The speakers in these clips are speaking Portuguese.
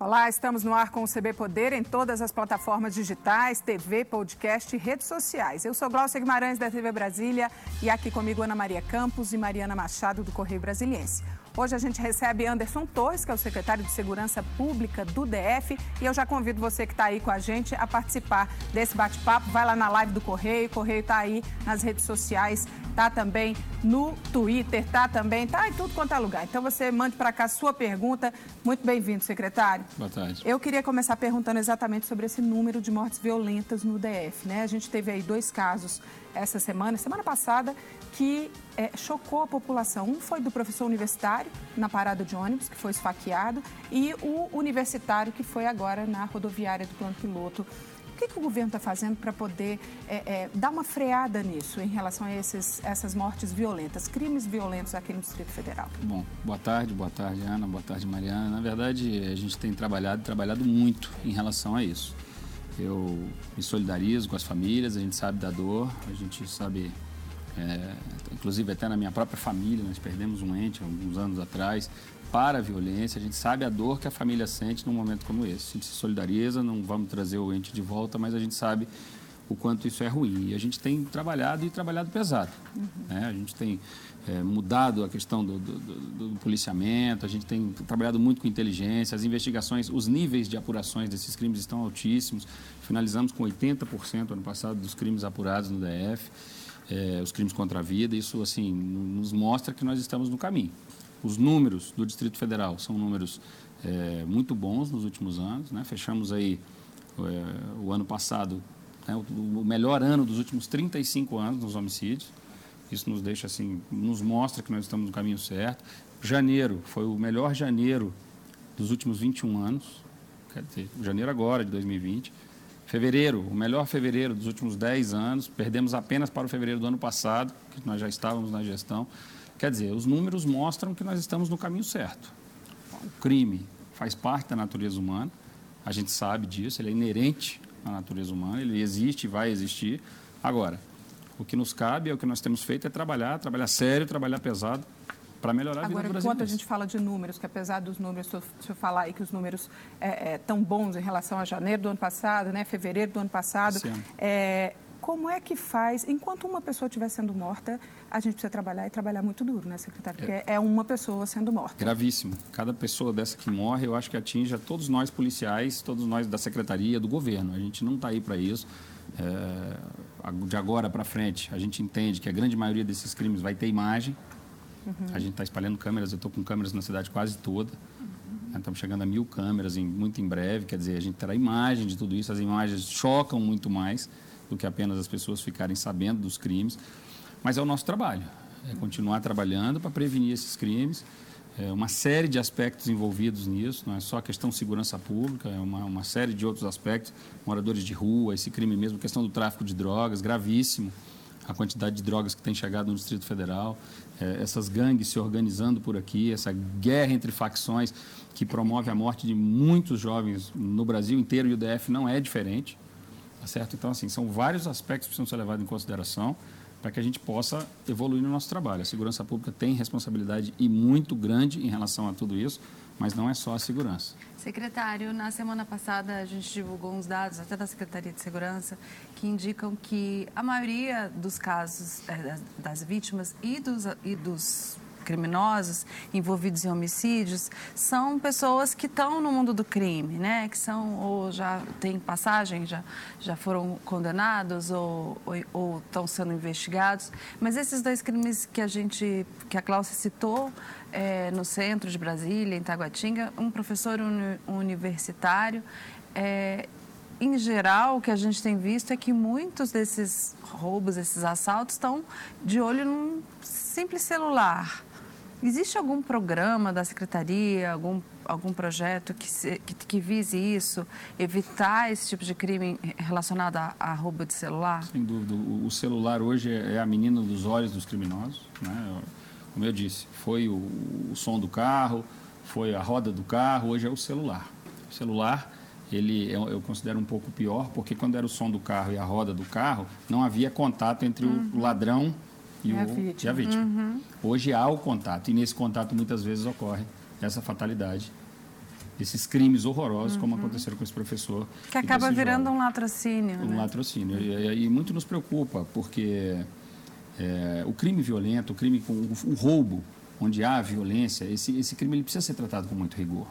Olá, estamos no ar com o CB Poder em todas as plataformas digitais, TV, podcast e redes sociais. Eu sou Glaucia Guimarães da TV Brasília e aqui comigo Ana Maria Campos e Mariana Machado do Correio Brasiliense. Hoje a gente recebe Anderson Torres, que é o secretário de Segurança Pública do DF, e eu já convido você que está aí com a gente a participar desse bate-papo. Vai lá na live do Correio, o Correio está aí nas redes sociais, está também no Twitter, está também, está em tudo quanto é lugar. Então você mande para cá a sua pergunta. Muito bem-vindo, secretário. Boa tarde. Eu queria começar perguntando exatamente sobre esse número de mortes violentas no DF. Né? A gente teve aí dois casos essa semana, semana passada, que é, chocou a população. Um foi do professor universitário na parada de ônibus, que foi esfaqueado, e o universitário que foi agora na rodoviária do plano piloto. O que, que o governo está fazendo para poder é, é, dar uma freada nisso em relação a esses, essas mortes violentas, crimes violentos aqui no Distrito Federal? Bom, boa tarde, boa tarde, Ana, boa tarde, Mariana. Na verdade, a gente tem trabalhado, trabalhado muito em relação a isso. Eu me solidarizo com as famílias, a gente sabe da dor, a gente sabe é, inclusive até na minha própria família, nós perdemos um ente alguns anos atrás para a violência. A gente sabe a dor que a família sente num momento como esse. A gente se solidariza, não vamos trazer o ente de volta, mas a gente sabe o quanto isso é ruim. E a gente tem trabalhado e trabalhado pesado. Uhum. Né? A gente tem é, mudado a questão do, do, do, do, policiamento, a gente tem trabalhado muito com inteligência, as investigações, os níveis de apurações desses crimes estão altíssimos. Finalizamos com 80% ano passado dos crimes apurados no DF é, os crimes contra a vida. Isso assim nos mostra que nós estamos no caminho. Os números do Distrito Federal são números é, muito bons nos últimos anos. Né? Fechamos aí é, o ano passado, né, o, o melhor ano dos últimos 35 anos nos homicídios. Isso nos deixa assim, nos mostra que nós estamos no caminho certo. Janeiro foi o melhor janeiro dos últimos 21 anos, quer dizer, janeiro agora de 2020. Fevereiro, o melhor fevereiro dos últimos 10 anos, perdemos apenas para o fevereiro do ano passado, que nós já estávamos na gestão. Quer dizer, os números mostram que nós estamos no caminho certo. O crime faz parte da natureza humana, a gente sabe disso, ele é inerente à natureza humana, ele existe e vai existir. Agora, o que nos cabe, é o que nós temos feito, é trabalhar, trabalhar sério, trabalhar pesado, para melhorar a Agora, vida do enquanto a gente fala de números, que apesar dos números, se eu falar aí que os números é, é, tão bons em relação a janeiro do ano passado, né, fevereiro do ano passado, é, como é que faz, enquanto uma pessoa estiver sendo morta, a gente precisa trabalhar e trabalhar muito duro, né, secretário? Porque é, é uma pessoa sendo morta. Gravíssimo. Cada pessoa dessa que morre, eu acho que atinge a todos nós policiais, todos nós da secretaria, do governo. A gente não está aí para isso. É, de agora para frente, a gente entende que a grande maioria desses crimes vai ter imagem, Uhum. A gente está espalhando câmeras, eu estou com câmeras na cidade quase toda. Uhum. Estamos chegando a mil câmeras em, muito em breve, quer dizer, a gente terá imagem de tudo isso. As imagens chocam muito mais do que apenas as pessoas ficarem sabendo dos crimes. Mas é o nosso trabalho, é continuar trabalhando para prevenir esses crimes. É uma série de aspectos envolvidos nisso, não é só a questão de segurança pública, é uma, uma série de outros aspectos, moradores de rua, esse crime mesmo, questão do tráfico de drogas, gravíssimo a quantidade de drogas que tem chegado no Distrito Federal, é, essas gangues se organizando por aqui, essa guerra entre facções que promove a morte de muitos jovens no Brasil inteiro e o DF não é diferente, tá certo? Então, assim, são vários aspectos que precisam ser levados em consideração para que a gente possa evoluir no nosso trabalho. A segurança pública tem responsabilidade e muito grande em relação a tudo isso, mas não é só a segurança. Secretário, na semana passada a gente divulgou uns dados, até da Secretaria de Segurança, que indicam que a maioria dos casos é, das vítimas e dos, e dos criminosos envolvidos em homicídios são pessoas que estão no mundo do crime, né? Que são ou já têm passagem, já, já foram condenados ou, ou, ou estão sendo investigados. Mas esses dois crimes que a gente, que a Cláudia citou, é, no centro de Brasília, em Taguatinga, um professor uni universitário. É, em geral, o que a gente tem visto é que muitos desses roubos, esses assaltos, estão de olho num simples celular. Existe algum programa da secretaria, algum, algum projeto que, se, que, que, vise isso, evitar esse tipo de crime relacionado a, a roubo de celular? Sem dúvida. O, celular hoje é a menina dos olhos dos criminosos. Né? Como eu disse, foi o, o som do carro, foi a roda do carro, hoje é o celular. O celular ele eu, eu, considero um pouco pior, porque quando era o som do carro e a roda do carro, não havia contato entre uhum. o ladrão e, o, a vítima. A vítima. Uhum. Hoje há o contato, e nesse contato muitas vezes ocorre essa fatalidade esses crimes horrorosos, uhum. como aconteceram com esse professor. Que acaba virando jovem. um latrocínio. Um né? latrocínio. E, e, muito nos preocupa, porque é, o crime violento, o crime com o, o, roubo, onde há violência, esse, esse crime ele precisa ser tratado com muito rigor.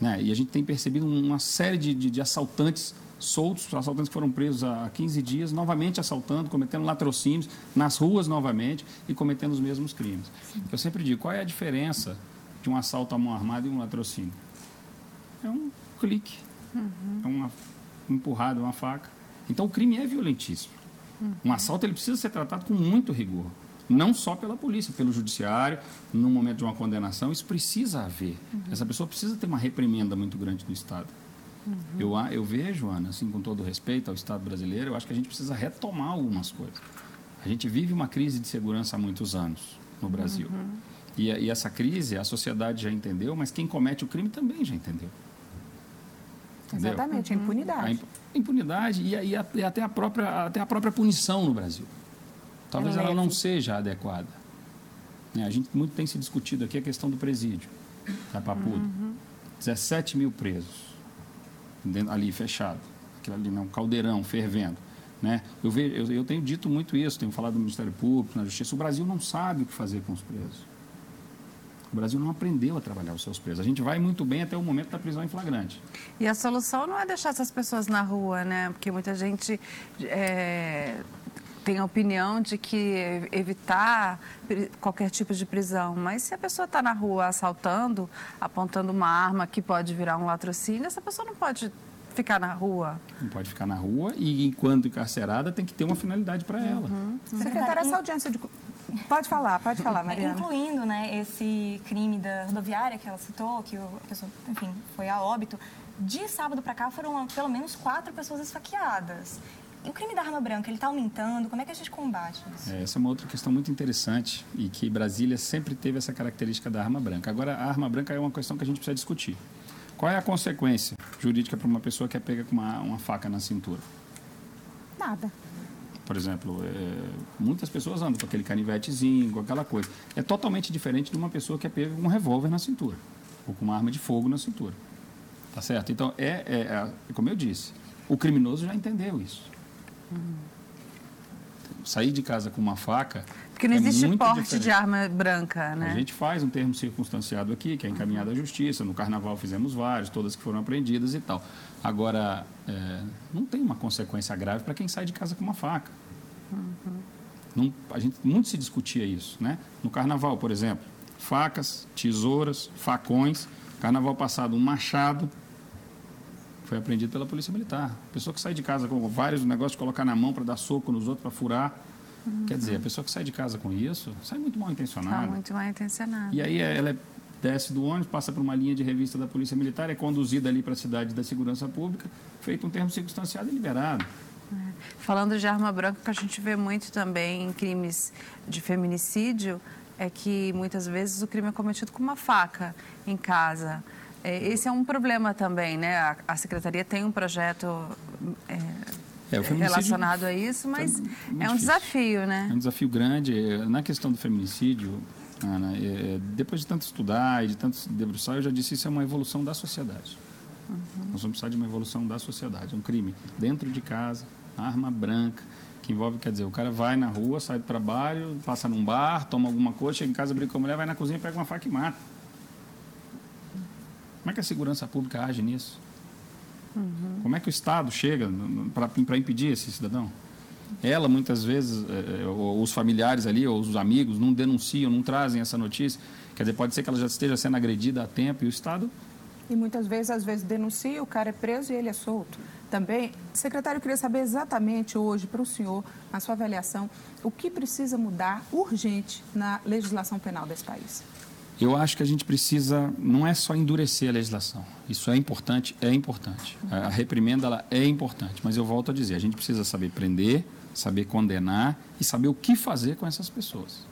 Né? E a gente tem percebido uma série de, de, de assaltantes soltos, assaltantes que foram presos há 15 dias, novamente assaltando, cometendo latrocínios nas ruas novamente e cometendo os mesmos crimes. Eu sempre digo, qual é a diferença de um assalto à mão armada e um latrocínio? É um clique, uhum. é uma empurrada, uma faca. Então o crime é violentíssimo. Uhum. Um assalto ele precisa ser tratado com muito rigor. Não só pela polícia, pelo judiciário, no momento de uma condenação, isso precisa haver. Uhum. Essa pessoa precisa ter uma reprimenda muito grande do Estado. Uhum. Eu, eu vejo, Ana, assim, com todo respeito ao Estado brasileiro, eu acho que a gente precisa retomar algumas coisas. A gente vive uma crise de segurança há muitos anos no Brasil. Uhum. E, e, essa crise a sociedade já entendeu, mas quem comete o crime também já entendeu. Entendeu? Exatamente, a impunidade. A imp, impunidade e, e, e, até, a própria, até a própria punição no Brasil. Talvez é ela não seja adequada. É, a gente muito tem se discutido aqui a questão do presídio da Papudo. Uhum. 17 mil presos dentro, ali fechado, aquilo ali não, caldeirão fervendo. Né? Eu, vejo, eu, eu tenho dito muito isso, tenho falado no Ministério Público, na Justiça. O Brasil não sabe o que fazer com os presos. O Brasil não aprendeu a trabalhar os seus presos. A gente vai muito bem até o momento da prisão em flagrante. E a solução não é deixar essas pessoas na rua, né? Porque muita gente é, tem a opinião de que evitar qualquer tipo de prisão. Mas se a pessoa está na rua assaltando, apontando uma arma que pode virar um latrocínio, essa pessoa não pode ficar na rua. Não pode ficar na rua e, enquanto encarcerada, tem que ter uma finalidade para ela. Uhum. Secretária, essa audiência de Pode falar, pode falar, Mariana. Incluindo né, esse crime da rodoviária que ela citou, que a pessoa, enfim, foi a óbito. De sábado para cá foram pelo menos quatro pessoas esfaqueadas. E o crime da arma branca, ele está aumentando? Como é que a gente combate isso? É, essa é uma outra questão muito interessante e que Brasília sempre teve essa característica da arma branca. Agora, a arma branca é uma questão que a gente precisa discutir. Qual é a consequência jurídica para uma pessoa que é pega com uma, uma faca na cintura? Nada. Por exemplo, é, muitas pessoas andam com aquele canivetezinho, com aquela coisa. É totalmente diferente de uma pessoa que é pega com um revólver na cintura, ou com uma arma de fogo na cintura. Tá certo? Então, é, é, é como eu disse, o criminoso já entendeu isso. Sair de casa com uma faca. Porque não é existe porte diferente. de arma branca, né? A gente faz um termo circunstanciado aqui, que é encaminhado à justiça. No carnaval fizemos vários, todas que foram apreendidas e tal. Agora, é, não tem uma consequência grave para quem sai de casa com uma faca. Uhum. Não, a gente muito se discutia isso, né? No carnaval, por exemplo, facas, tesouras, facões. Carnaval passado, um machado foi apreendido pela polícia militar. pessoa que sai de casa com vários negócios de colocar na mão para dar soco nos outros para furar. Uhum. Quer dizer, a pessoa que sai de casa com isso sai muito mal intencionada. Está muito mal intencionada. E aí ela é desce do ônibus, passa por uma linha de revista da Polícia Militar, é conduzida ali para a cidade da Segurança Pública, feito um termo circunstanciado e liberado. É. Falando de arma branca, que a gente vê muito também em crimes de feminicídio, é que muitas vezes o crime é cometido com uma faca em casa. É, esse é um problema também, né? A, a Secretaria tem um projeto é, é, relacionado a isso, mas é, é um desafio, né? É um desafio grande. Na questão do feminicídio, Ana, é, é, depois de tanto estudar e de tanto se debruçar, eu já disse isso é uma evolução da sociedade. Uhum. Nós vamos precisar de uma evolução da sociedade. É um crime dentro de casa, arma branca, que envolve, quer dizer, o cara vai na rua, sai do trabalho, passa num bar, toma alguma coisa, chega em casa, briga com a mulher, vai na cozinha, pega uma faca e mata. Como é que a segurança pública age nisso? Uhum. Como é que o Estado chega para impedir esse cidadão? Ela, muitas vezes, é, os familiares ali, ou os amigos, não denunciam, não trazem essa notícia. Quer dizer, pode ser que ela já esteja sendo agredida a tempo e o Estado. E muitas vezes, às vezes, denuncia, o cara é preso e ele é solto. Também, secretário, eu queria saber exatamente hoje, para o senhor, na sua avaliação, o que precisa mudar urgente na legislação penal desse país. Eu acho que a gente precisa, não é só endurecer a legislação. Isso é importante, é importante. A reprimenda ela é importante, mas eu volto a dizer, a gente precisa saber prender, saber condenar e saber o que fazer com essas pessoas.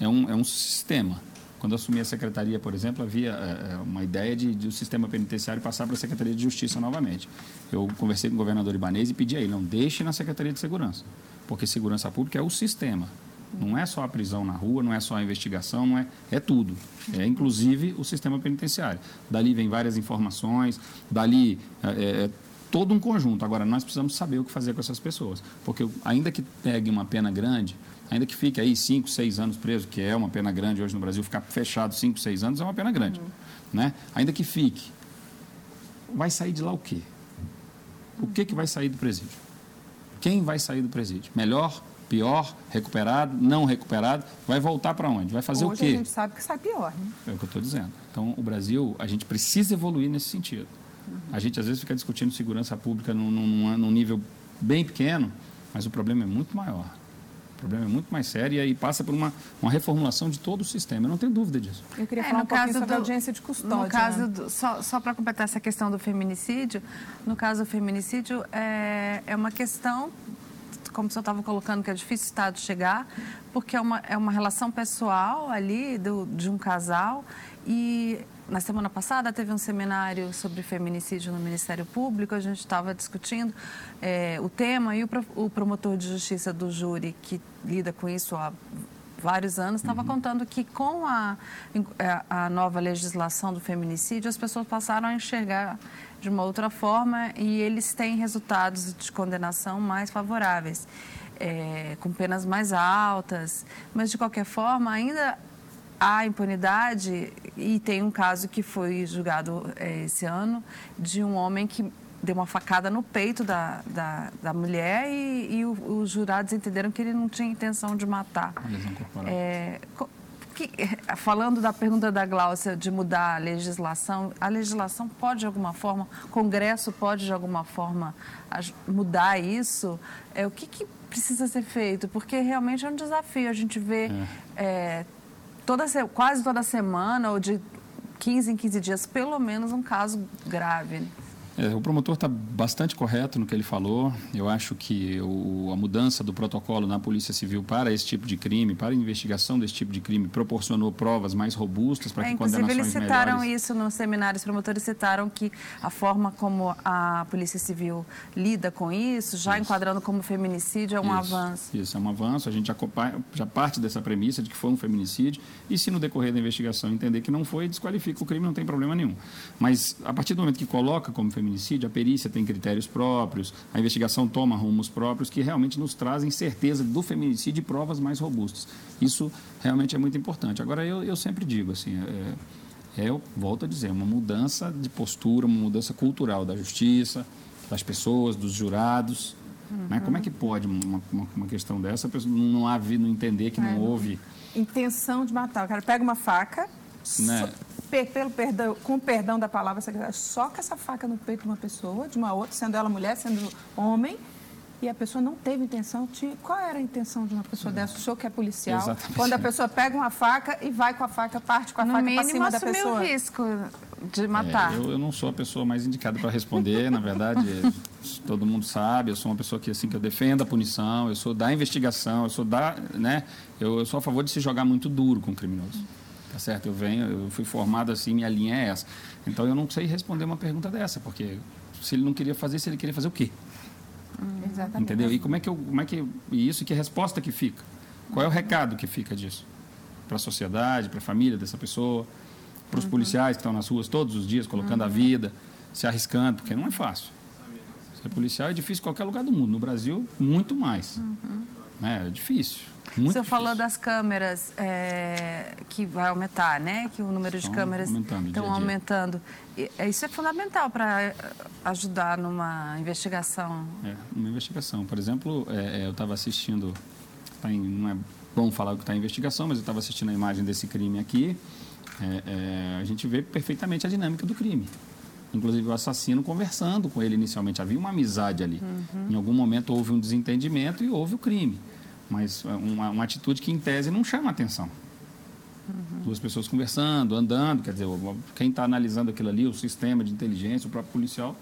É um, é um sistema. Quando eu assumi a secretaria, por exemplo, havia é, uma ideia de, de o sistema penitenciário passar para a Secretaria de Justiça novamente. Eu conversei com o governador Ibanez e pedi a ele, não deixe na Secretaria de Segurança, porque segurança pública é o sistema. Não é só a prisão na rua, não é só a investigação, não é, é tudo. É inclusive o sistema penitenciário. Dali vem várias informações, dali é, é, é todo um conjunto. Agora, nós precisamos saber o que fazer com essas pessoas. Porque ainda que pegue uma pena grande, ainda que fique aí 5, 6 anos preso, que é uma pena grande hoje no Brasil, ficar fechado 5, 6 anos é uma pena grande. Uhum. Né? Ainda que fique, vai sair de lá o quê? O que, que vai sair do presídio? Quem vai sair do presídio? Melhor, pior, recuperado, não recuperado? Vai voltar para onde? Vai fazer Hoje o quê? a gente sabe que sai pior. Né? É o que eu estou dizendo. Então, o Brasil, a gente precisa evoluir nesse sentido. Uhum. A gente, às vezes, fica discutindo segurança pública num, num, num nível bem pequeno, mas o problema é muito maior. O problema é muito mais sério e aí passa por uma, uma reformulação de todo o sistema. Eu não tenho dúvida disso. Eu queria é, falar um pouquinho sobre do, a audiência de custódia. No caso, né? do, só, só para completar essa questão do feminicídio, no caso do feminicídio, é, é uma questão como o senhor estava colocando, que é difícil o Estado chegar, porque é uma, é uma relação pessoal ali do, de um casal e na semana passada teve um seminário sobre feminicídio no Ministério Público. A gente estava discutindo é, o tema e o, o, promotor de justiça do júri, que lida com isso há vários anos, estava uhum. contando que com a, é, a nova legislação do feminicídio, as pessoas passaram a enxergar de uma outra forma e eles têm resultados de condenação mais favoráveis. É, com penas mais altas, mas de qualquer forma ainda há impunidade e tem um caso que foi julgado é, esse ano de um homem que deu uma facada no peito da, da, da mulher e, e o, os jurados entenderam que ele não tinha intenção de matar. É, que, falando da pergunta da Gláucia de mudar a legislação, a legislação pode de alguma forma, o Congresso pode de alguma forma mudar isso? É, o que, que precisa ser feito? Porque realmente é um desafio. A gente vê é. É, toda, quase toda semana, ou de 15 em 15 dias, pelo menos um caso grave. É, o promotor está bastante correto no que ele falou. Eu acho que o, a mudança do protocolo na Polícia Civil para esse tipo de crime, para a investigação desse tipo de crime, proporcionou provas mais robustas para é, que condenações eles citaram melhores... isso no seminário, os promotores citaram que a forma como a Polícia Civil lida com isso, já isso. enquadrando como feminicídio, é um isso, avanço. Isso, é um avanço. A gente já, já parte dessa premissa de que foi um feminicídio e se no decorrer da investigação entender que não foi, desqualifica o crime, não tem problema nenhum. Mas a partir do momento que coloca como feminicídio, feminicídio, a perícia tem critérios próprios, a investigação toma rumos próprios que realmente nos trazem certeza do feminicídio e provas mais robustas. Isso realmente é muito importante. Agora, eu, eu sempre digo assim, é, é, eu volto a dizer, uma mudança de postura, uma mudança cultural da justiça, das pessoas, dos jurados. Uhum. Né? Como é que pode uma, uma, uma, questão dessa, não, não, não entender que não é, houve... Intenção de matar. O cara pega uma faca, né? pelo perdão, com o perdão da palavra, você soca essa faca no peito de uma pessoa, de uma outra, sendo ela mulher, sendo homem, e a pessoa não teve intenção de. Qual era a intenção de uma pessoa dessa? O senhor que é policial, Exatamente. quando a pessoa pega uma faca e vai com a faca, parte com a no faca para cima da pessoa. o risco de matar. É, eu, eu, não sou a pessoa mais indicada para responder, na verdade, todo mundo sabe, eu sou uma pessoa que assim que eu defendo a punição, eu sou da investigação, eu sou da, né, eu, eu sou a favor de se jogar muito duro com o criminoso. Certo? Eu venho, eu fui formado assim, minha linha é essa. Então eu não sei responder uma pergunta dessa, porque se ele não queria fazer, se ele queria fazer o quê? Hum, exatamente. Entendeu? E como é que eu, como é que e isso que resposta que fica? Qual é o recado que fica disso? Para a sociedade, para a família dessa pessoa, para os uhum. policiais que estão nas ruas todos os dias colocando uhum. a vida, se arriscando, porque não é fácil. Ser policial é difícil em qualquer lugar do mundo. No Brasil, muito mais. Uhum. É, é difícil. Muito o senhor falou das câmeras é, que vai aumentar, né? Que o número de câmeras estão aumentando. E, é, isso é fundamental para é, ajudar numa investigação. É, numa investigação. Por exemplo, é, eu estava assistindo, tá em, não é bom falar que está em investigação, mas eu estava assistindo a imagem desse crime aqui. a gente vê perfeitamente a dinâmica do crime inclusive o assassino conversando com ele inicialmente. Havia uma amizade ali. Uhum. Em algum momento houve um desentendimento e houve o crime mas é uma, uma atitude que, em tese, não chama atenção. Uhum. Duas pessoas conversando, andando, quer dizer, quem está analisando aquilo ali, o sistema de inteligência, o próprio policial,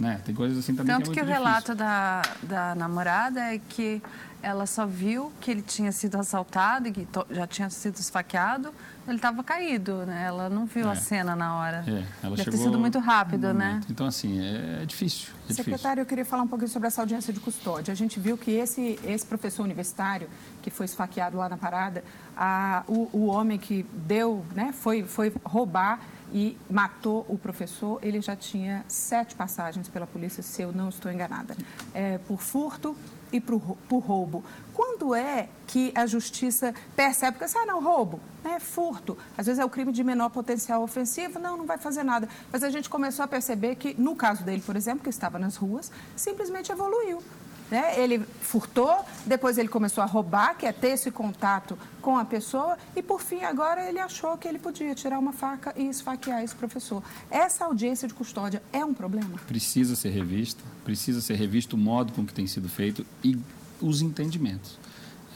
né? Tem coisas assim também Tanto que é que o relato da, da namorada é que ela só viu que ele tinha sido assaltado e que já tinha sido esfaqueado, ele estava caído, né? Ela não viu é. a cena na hora. É, ela Deve chegou ter sido muito rápido, né? Então, assim, é, é difícil. É Secretário, difícil. eu queria falar um pouquinho sobre essa audiência de custódia. A gente viu que esse, esse professor universitário que foi esfaqueado lá na parada, a, o, o homem que deu, né, foi, foi roubar e matou o professor, ele já tinha sete passagens pela polícia, se eu não estou enganada, é, por furto e por, por roubo. Quando é que a justiça percebe que, ah, não, roubo, é furto, às vezes é o crime de menor potencial ofensivo, não, não vai fazer nada. Mas a gente começou a perceber que, no caso dele, por exemplo, que estava nas ruas, simplesmente evoluiu. Né? Ele furtou, depois ele começou a roubar, que é ter esse contato com a pessoa, e por fim, agora ele achou que ele podia tirar uma faca e esfaquear esse professor. Essa audiência de custódia é um problema? Precisa ser revista, precisa ser revisto o modo com que tem sido feito e os entendimentos.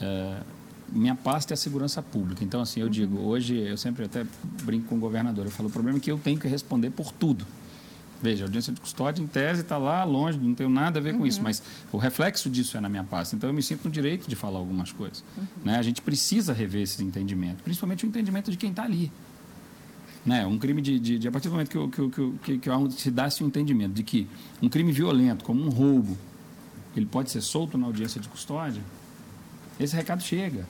É, minha pasta é a segurança pública. Então, assim, eu uhum. digo, hoje eu sempre até brinco com o governador, eu falo, o problema é que eu tenho que responder por tudo. Veja, a audiência de custódia, em tese, está lá longe, não tenho nada a ver uhum. com isso, uhum. mas o reflexo disso é na minha pasta. Então, eu me sinto no direito de falar algumas coisas. Uhum. Né? A gente precisa rever esse entendimento, principalmente o entendimento de quem está ali. Né? Um crime de, de, de, A partir do momento que, que, que, que, que se dá esse entendimento de que um crime violento, como um roubo, ele pode ser solto na audiência de custódia, esse recado chega.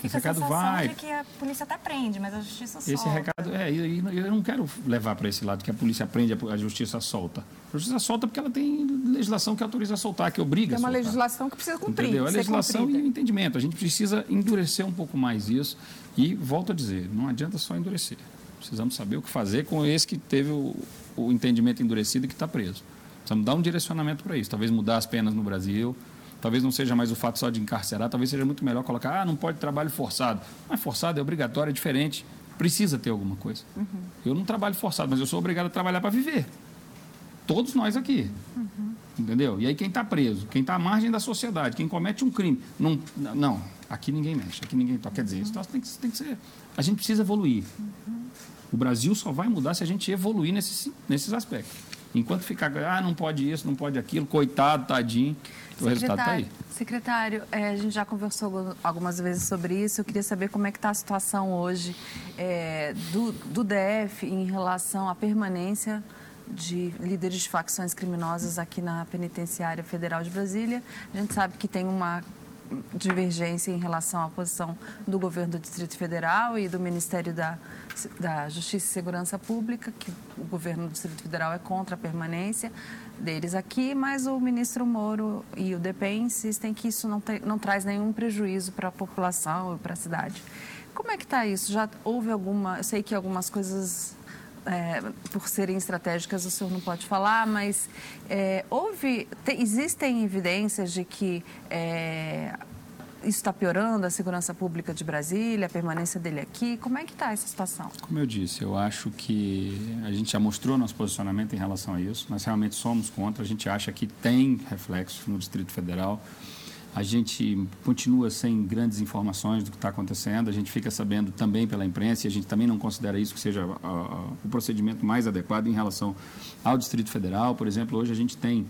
Fica esse recado vai. De que a polícia até prende, mas a justiça solta. Esse recado, é, eu não quero levar para esse lado que a polícia prende, a justiça solta. A justiça solta porque ela tem legislação que autoriza a soltar, que obriga é a soltar. É uma legislação que precisa cumprir. Entendeu? A legislação e o entendimento. A gente precisa endurecer um pouco mais isso. E, volto a dizer, não adianta só endurecer. Precisamos saber o que fazer com esse que teve o, o entendimento endurecido e que está preso. Precisamos dar um direcionamento para isso. Talvez mudar as penas no Brasil, Talvez não seja mais o fato só de encarcerar, talvez seja muito melhor colocar, ah, não pode trabalho forçado. É forçado, é obrigatório, é diferente. Precisa ter alguma coisa. Uhum. Eu não trabalho forçado, mas eu sou obrigado a trabalhar para viver. Todos nós aqui. Uhum. Entendeu? E aí quem está preso, quem está à margem da sociedade, quem comete um crime. Não, não aqui ninguém mexe, aqui ninguém toca. Quer dizer, isso tem que, tem que ser. A gente precisa evoluir. Uhum. O Brasil só vai mudar se a gente evoluir nesses, nesses aspectos. Enquanto ficar, ah, não pode isso, não pode aquilo, coitado, tadinho o resultado está aí. Secretário, é, a gente já conversou algumas vezes sobre isso. Eu queria saber como é que está a situação hoje é, do, do DF em relação à permanência de líderes de facções criminosas aqui na Penitenciária Federal de Brasília. A gente sabe que tem uma divergência em relação à posição do governo do Distrito Federal e do Ministério da, da Justiça e Segurança Pública, que o governo do Distrito Federal é contra a permanência deles aqui, mas o ministro Moro e o DPEM insistem que isso não, não traz nenhum prejuízo para a população e para a cidade. Como é que está isso? Já houve alguma... Eu sei que algumas coisas é, por serem estratégicas o senhor não pode falar, mas é, houve, te, existem evidências de que é, isso está piorando a segurança pública de Brasília, a permanência dele aqui? Como é que está essa situação? Como eu disse, eu acho que a gente já mostrou nosso posicionamento em relação a isso. Nós realmente somos contra. A gente acha que tem reflexo no Distrito Federal. A gente continua sem grandes informações do que está acontecendo. A gente fica sabendo também pela imprensa e a gente também não considera isso que seja a, a, o procedimento mais adequado em relação ao Distrito Federal. Por exemplo, hoje a gente tem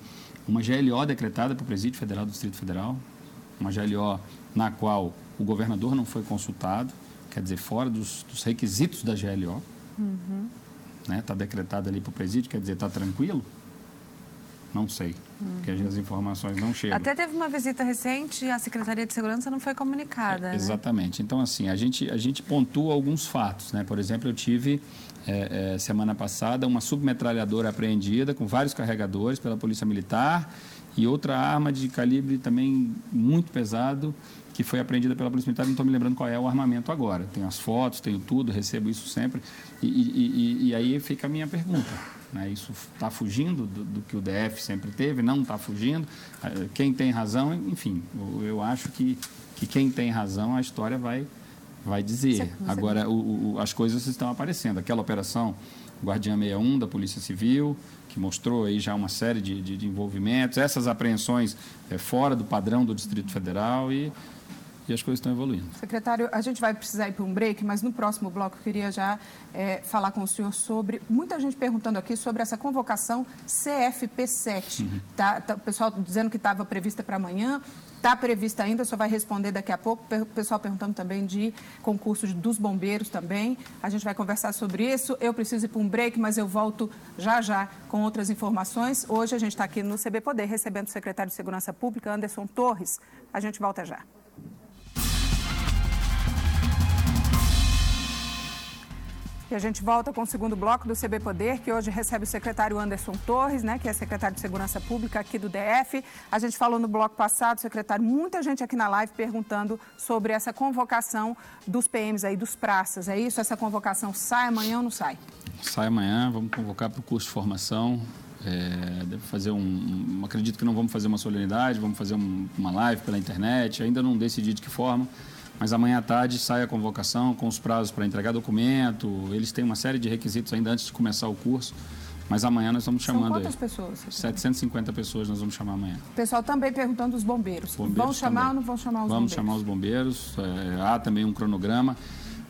uma GLO decretada para o Presídio Federal do Distrito Federal, uma GLO na qual o governador não foi consultado, quer dizer, fora dos, dos requisitos da GLO. Está uhum. né? Tá decretado ali para o presídio, quer dizer, está tranquilo? Não sei, uhum. porque as informações não chegam. Até teve uma visita recente e a Secretaria de Segurança não foi comunicada. É, né? Exatamente. Então, assim, a gente, a gente pontua alguns fatos. Né? Por exemplo, eu tive, é, é, semana passada, uma submetralhadora apreendida com vários carregadores pela Polícia Militar e outra arma de calibre também muito pesado que foi apreendida pela Polícia Militar, não estou me lembrando qual é o armamento agora. Tenho as fotos, tenho tudo, recebo isso sempre. E, e, e, e aí fica a minha pergunta. Né? Isso está fugindo do, do, que o DF sempre teve? Não está fugindo? Eh, quem tem razão? Enfim, eu, eu acho que, que quem tem razão, a história vai, vai dizer. Agora, o, o, as coisas estão aparecendo. Aquela operação Guardiã 61 da Polícia Civil, que mostrou aí já uma série de, de, de envolvimentos, essas apreensões é, fora do padrão do Distrito Federal e e as coisas estão evoluindo. Secretário, a gente vai precisar ir para um break, mas no próximo bloco eu queria já é, falar com o senhor sobre. Muita gente perguntando aqui sobre essa convocação CFP7. Uhum. Tá, tá, o pessoal dizendo que estava prevista para amanhã. Está prevista ainda, só vai responder daqui a pouco. O pessoal perguntando também de concurso dos bombeiros também. A gente vai conversar sobre isso. Eu preciso ir para um break, mas eu volto já já com outras informações. Hoje a gente está aqui no CB Poder recebendo o secretário de Segurança Pública, Anderson Torres. A gente volta já. E a gente volta com o segundo bloco do CB Poder, que hoje recebe o secretário Anderson Torres, né, que é secretário de Segurança Pública aqui do DF. A gente falou no bloco passado, secretário, muita gente aqui na live perguntando sobre essa convocação dos PMs aí, dos praças. É isso? Essa convocação sai amanhã ou não sai? Sai amanhã, vamos convocar para o curso de formação. É, deve fazer um, um, Acredito que não vamos fazer uma solenidade, vamos fazer um, uma live pela internet, ainda não decidi de que forma mas amanhã à tarde sai a convocação com os prazos para entregar documento. Eles têm uma série de requisitos ainda antes de começar o curso. Mas amanhã nós estamos chamando São quantas aí. pessoas? 750 pessoas nós vamos chamar amanhã. O pessoal também perguntando dos bombeiros. bombeiros vão chamar também. ou não vão chamar os vamos bombeiros? Vamos chamar os bombeiros. É, há também um cronograma.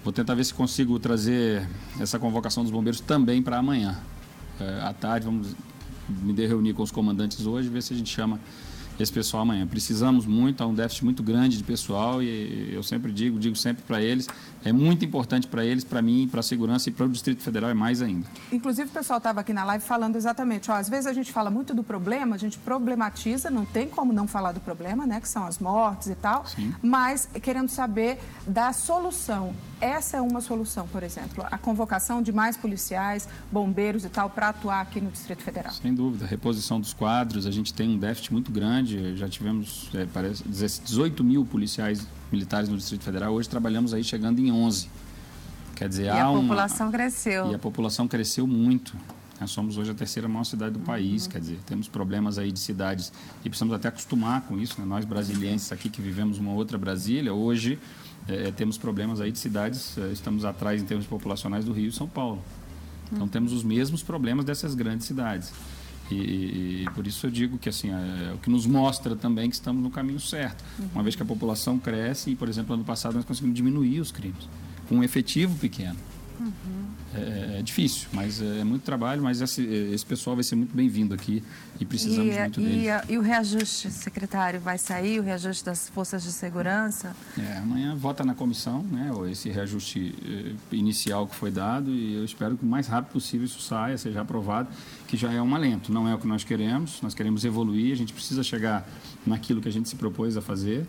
Vou tentar ver se consigo trazer essa convocação dos bombeiros também para amanhã. É, à tarde, vamos me reunir com os comandantes hoje, ver se a gente chama esse pessoal amanhã. Precisamos muito, há um déficit muito grande de pessoal e eu sempre digo, digo sempre para eles, é muito importante para eles, para mim, para a segurança e para o Distrito Federal é mais ainda. Inclusive o pessoal estava aqui na live falando exatamente, ó, às vezes a gente fala muito do problema, a gente problematiza, não tem como não falar do problema, né, que são as mortes e tal, Sim. mas querendo saber da solução. Essa é uma solução, por exemplo, a convocação de mais policiais, bombeiros e tal para atuar aqui no Distrito Federal. Sem dúvida, reposição dos quadros, a gente tem um déficit muito grande, já tivemos é, parece 18 mil policiais militares no Distrito Federal, hoje trabalhamos aí chegando em 11. Quer dizer, e a população uma... cresceu. E a população cresceu muito. Nós somos hoje a terceira maior cidade do país, uhum. quer dizer, temos problemas aí de cidades e precisamos até acostumar com isso. Né? Nós brasilienses aqui que vivemos uma outra Brasília, hoje é, é, temos problemas aí de cidades, é, estamos atrás em termos populacionais do Rio e São Paulo. Então uhum. temos os mesmos problemas dessas grandes cidades. E, e, por isso eu digo que assim é, é, o que nos mostra também que estamos no caminho certo. Uhum. Uma vez que a população cresce e, por exemplo, ano passado nós conseguimos diminuir os crimes com um efetivo pequeno. Uhum. É, é, difícil, mas é, é muito trabalho, mas esse, esse pessoal vai ser muito bem-vindo aqui e precisamos e, muito e, deles. E o reajuste, secretário, vai sair, o reajuste das forças de segurança? É, amanhã vota na comissão, né, esse reajuste eh, inicial que foi dado e eu espero que o mais rápido possível isso saia, seja aprovado, que já é um alento, não é o que nós queremos, nós queremos evoluir, a gente precisa chegar naquilo que a gente se propôs a fazer,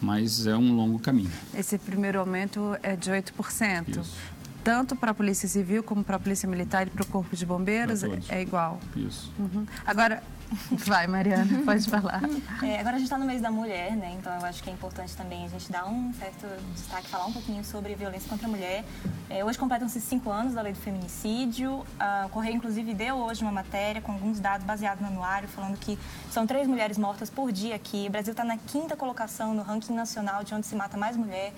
mas é um longo caminho. Esse primeiro aumento é de 8%. Isso tanto para a Polícia Civil como para a Polícia Militar e para o Corpo de Bombeiros é igual. Isso. Uhum. Agora, vai, Mariana, pode falar. É, agora a gente está no mês da mulher, né? Então eu acho que é importante também a gente dar um certo destaque, falar um pouquinho sobre violência contra a mulher. É, hoje completam-se cinco anos da lei do feminicídio. A o Correio, inclusive, deu hoje uma matéria com alguns dados baseados no anuário, falando que são três mulheres mortas por dia aqui. O Brasil está na quinta colocação no ranking nacional de onde se mata mais mulher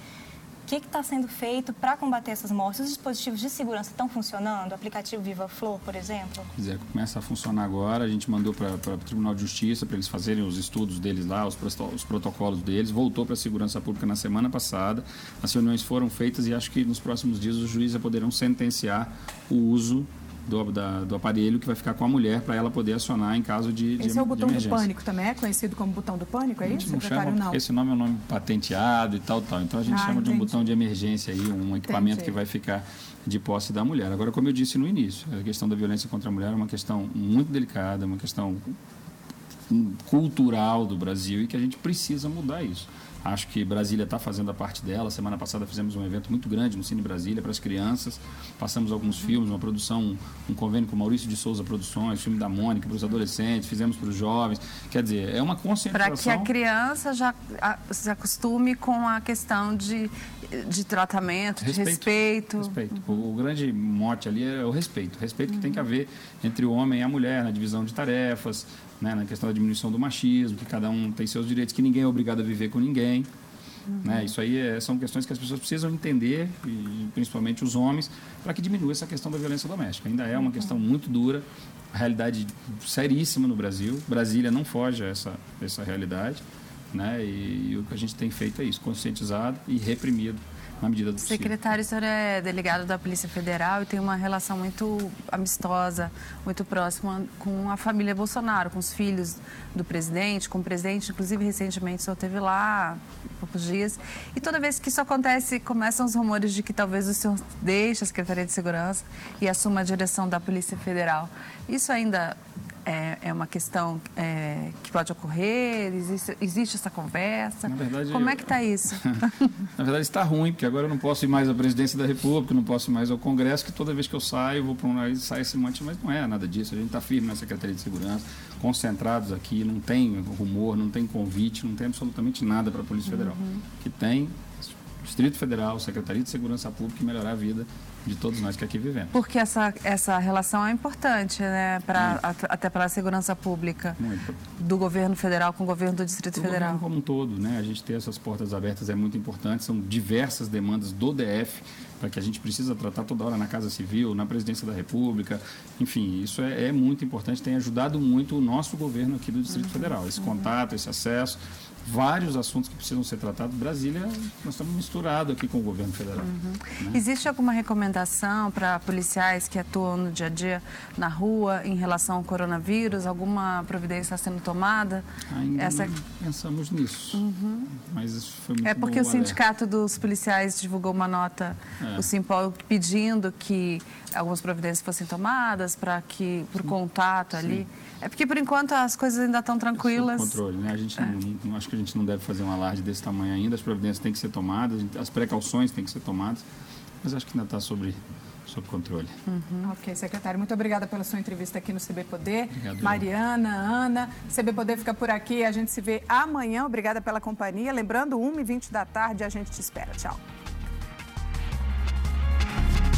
que está sendo feito para combater essas mortes? Os dispositivos de segurança estão funcionando? O aplicativo Viva Flor, por exemplo? Pois é, começa a funcionar agora. A gente mandou para o Tribunal de Justiça para eles fazerem os estudos deles lá, os, os protocolos deles. Voltou para a Segurança Pública na semana passada. As reuniões foram feitas e acho que nos próximos dias os juízes poderão sentenciar o uso do, da, do aparelho que vai ficar com a mulher para ela poder acionar em caso de, de Esse é o botão do pânico também, é conhecido como botão do pânico, é isso, não? Chama, não. Esse nome é um nome patenteado e tal, tal. Então a gente ah, chama entendi. de um botão de emergência aí, um equipamento entendi. que vai ficar de posse da mulher. Agora, como eu disse no início, a questão da violência contra a mulher é uma questão muito delicada, uma questão cultural do Brasil e que a gente precisa mudar isso. Acho que Brasília está fazendo a parte dela. Semana passada fizemos um evento muito grande no Cine Brasília para as crianças. Passamos alguns uhum. filmes, uma produção, um convênio com Maurício de Souza Produções, filme da Mônica para os adolescentes, fizemos para os jovens. Quer dizer, é uma conscientização. Para que a criança já se acostume com a questão de, de tratamento, respeito, de respeito. Respeito. Uhum. O, o, grande mote ali é o respeito. O respeito que tem que uhum. haver entre o homem e a mulher na divisão de tarefas, né, na questão da diminuição do machismo, que cada um tem seus direitos, que ninguém é obrigado a viver com ninguém. Uhum. Né? Isso aí é, são questões que as pessoas precisam entender, e principalmente os homens, para que diminua essa questão da violência doméstica. Ainda é uma uhum. questão muito dura, realidade seríssima no Brasil. Brasília não foge a essa, essa realidade. Né? E, e o que a gente tem feito é isso, conscientizado e reprimido na medida do possível. Secretário, o senhor é delegado da Polícia Federal e tem uma relação muito amistosa, muito próxima com a família Bolsonaro, com os filhos do presidente, com o presidente, inclusive recentemente o senhor esteve lá há poucos dias. E toda vez que isso acontece, começam os rumores de que talvez o senhor deixe a Secretaria de Segurança e assuma a direção da Polícia Federal. Isso ainda é, é uma questão é, que pode ocorrer? Existe, existe essa conversa? Verdade, Como é que está isso? Na verdade está ruim, porque agora eu não posso ir mais à presidência da República, não posso ir mais ao Congresso, que toda vez que eu saio, vou para um lado e sai esse monte, mas não é nada disso. A gente está firme na Secretaria de Segurança, concentrados aqui, não tem rumor, não tem convite, não tem absolutamente nada para a Polícia Federal. Uhum. Que tem Distrito Federal, Secretaria de Segurança Pública e melhorar a vida de todos nós que aqui vivemos. Porque essa, essa relação é importante, né, pra, até para a segurança pública muito. do governo federal com o governo do Distrito do Federal. como um todo, né? A gente ter essas portas abertas é muito importante, são diversas demandas do DF para que a gente precisa tratar toda hora na Casa Civil, na Presidência da República, enfim, isso é, é muito importante, tem ajudado muito o nosso governo aqui do Distrito uhum. Federal, esse uhum. contato, esse acesso, vários assuntos que precisam ser tratados. Brasília, nós estamos misturados aqui com o governo federal. Uhum. Né? Existe alguma recomendação para policiais que atuam no dia a dia na rua em relação ao coronavírus? Alguma providência está sendo tomada? Ainda Essa... não pensamos nisso. Uhum. Mas isso foi muito É porque o Sindicato dos Policiais divulgou uma nota, é. o Simpol, pedindo que algumas providências fossem tomadas para que, por contato ali. Sim. É porque, por enquanto, as coisas ainda estão tranquilas. controle, né? A gente é. não, não, acho que a gente não deve fazer um alarde desse tamanho ainda. As providências têm que ser tomadas, as precauções têm que ser tomadas, mas acho que ainda está sobre, sob controle. Uhum. Ok, secretário. Muito obrigada pela sua entrevista aqui no CB Poder. Obrigado, Mariana, Ana, CB Poder fica por aqui. A gente se vê amanhã. Obrigada pela companhia. Lembrando, 1h20 da tarde, a gente te espera. Tchau.